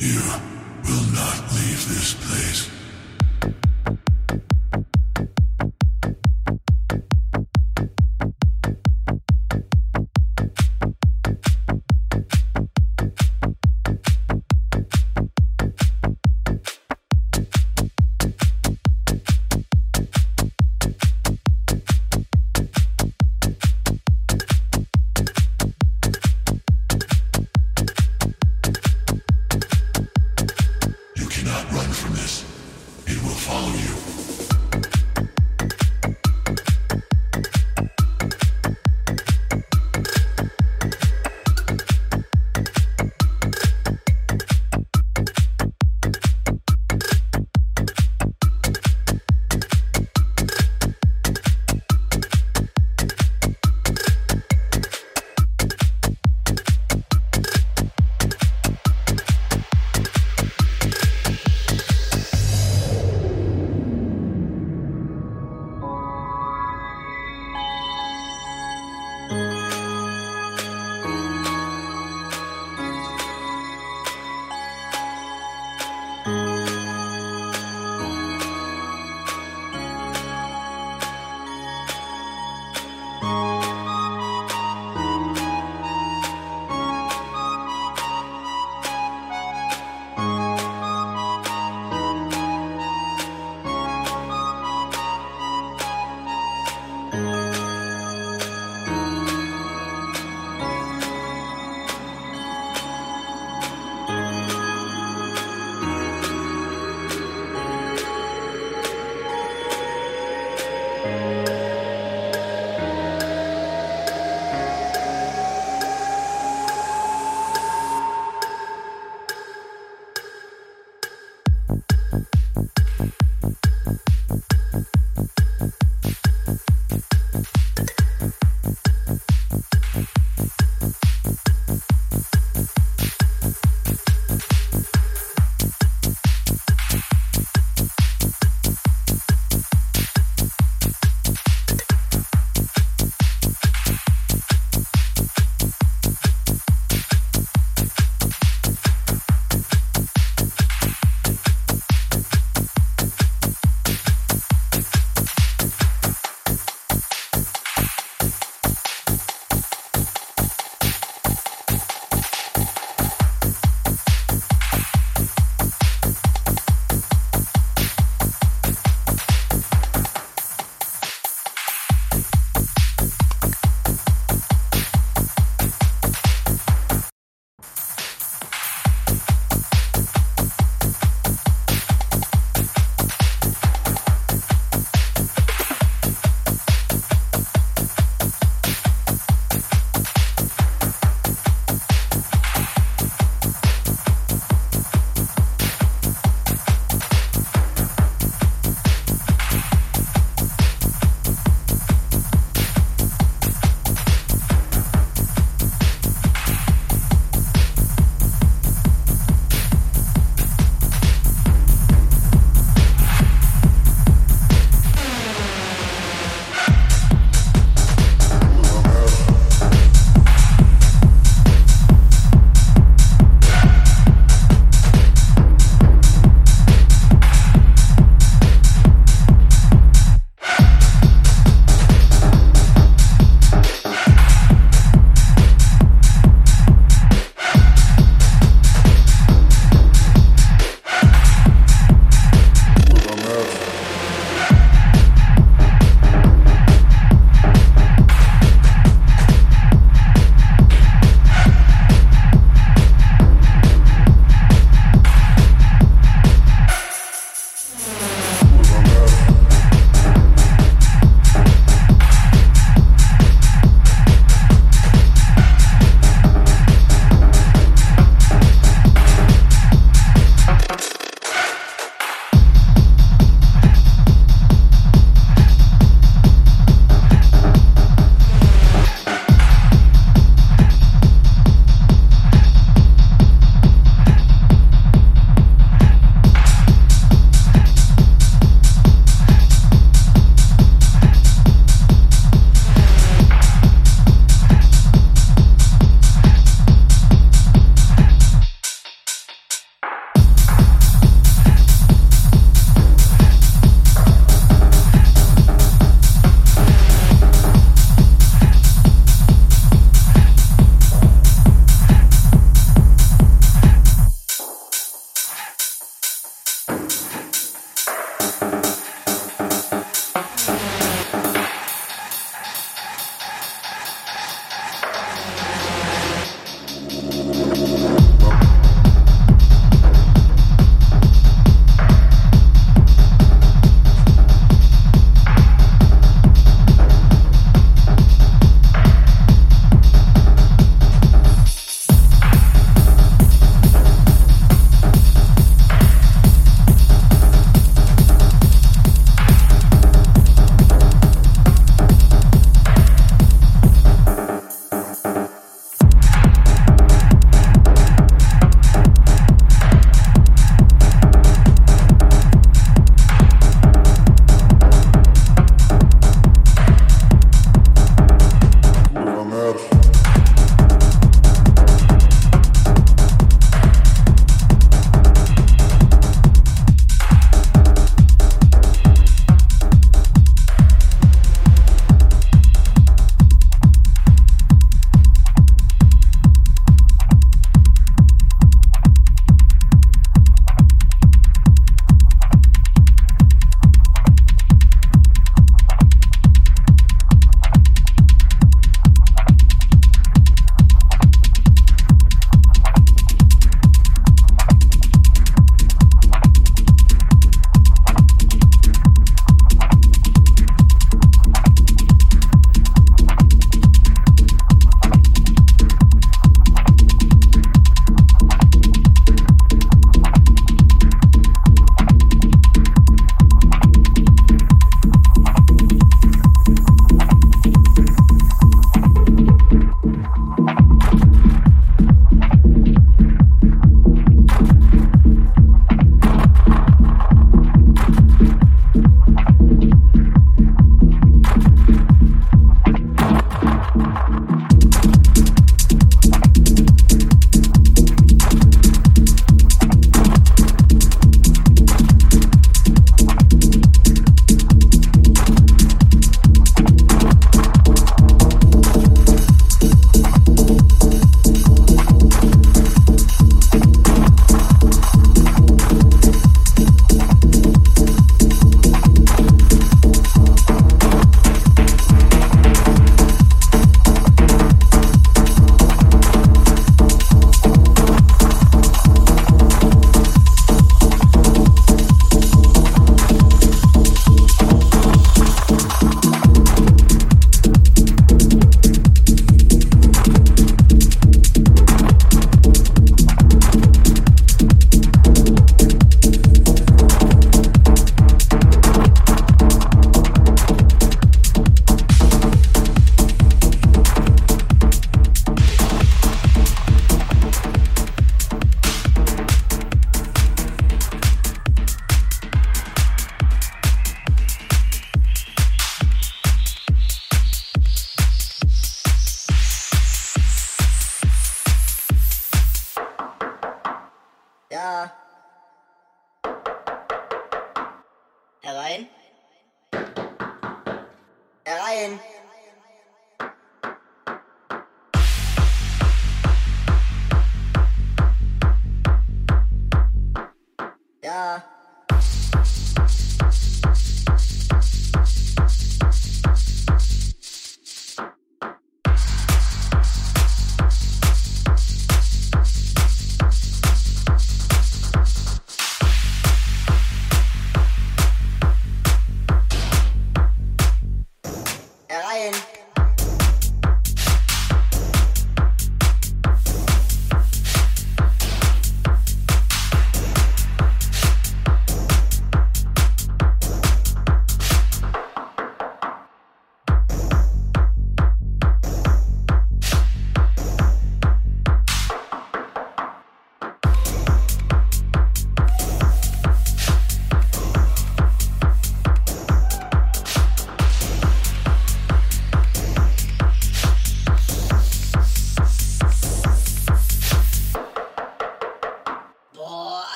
Yeah.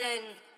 Wer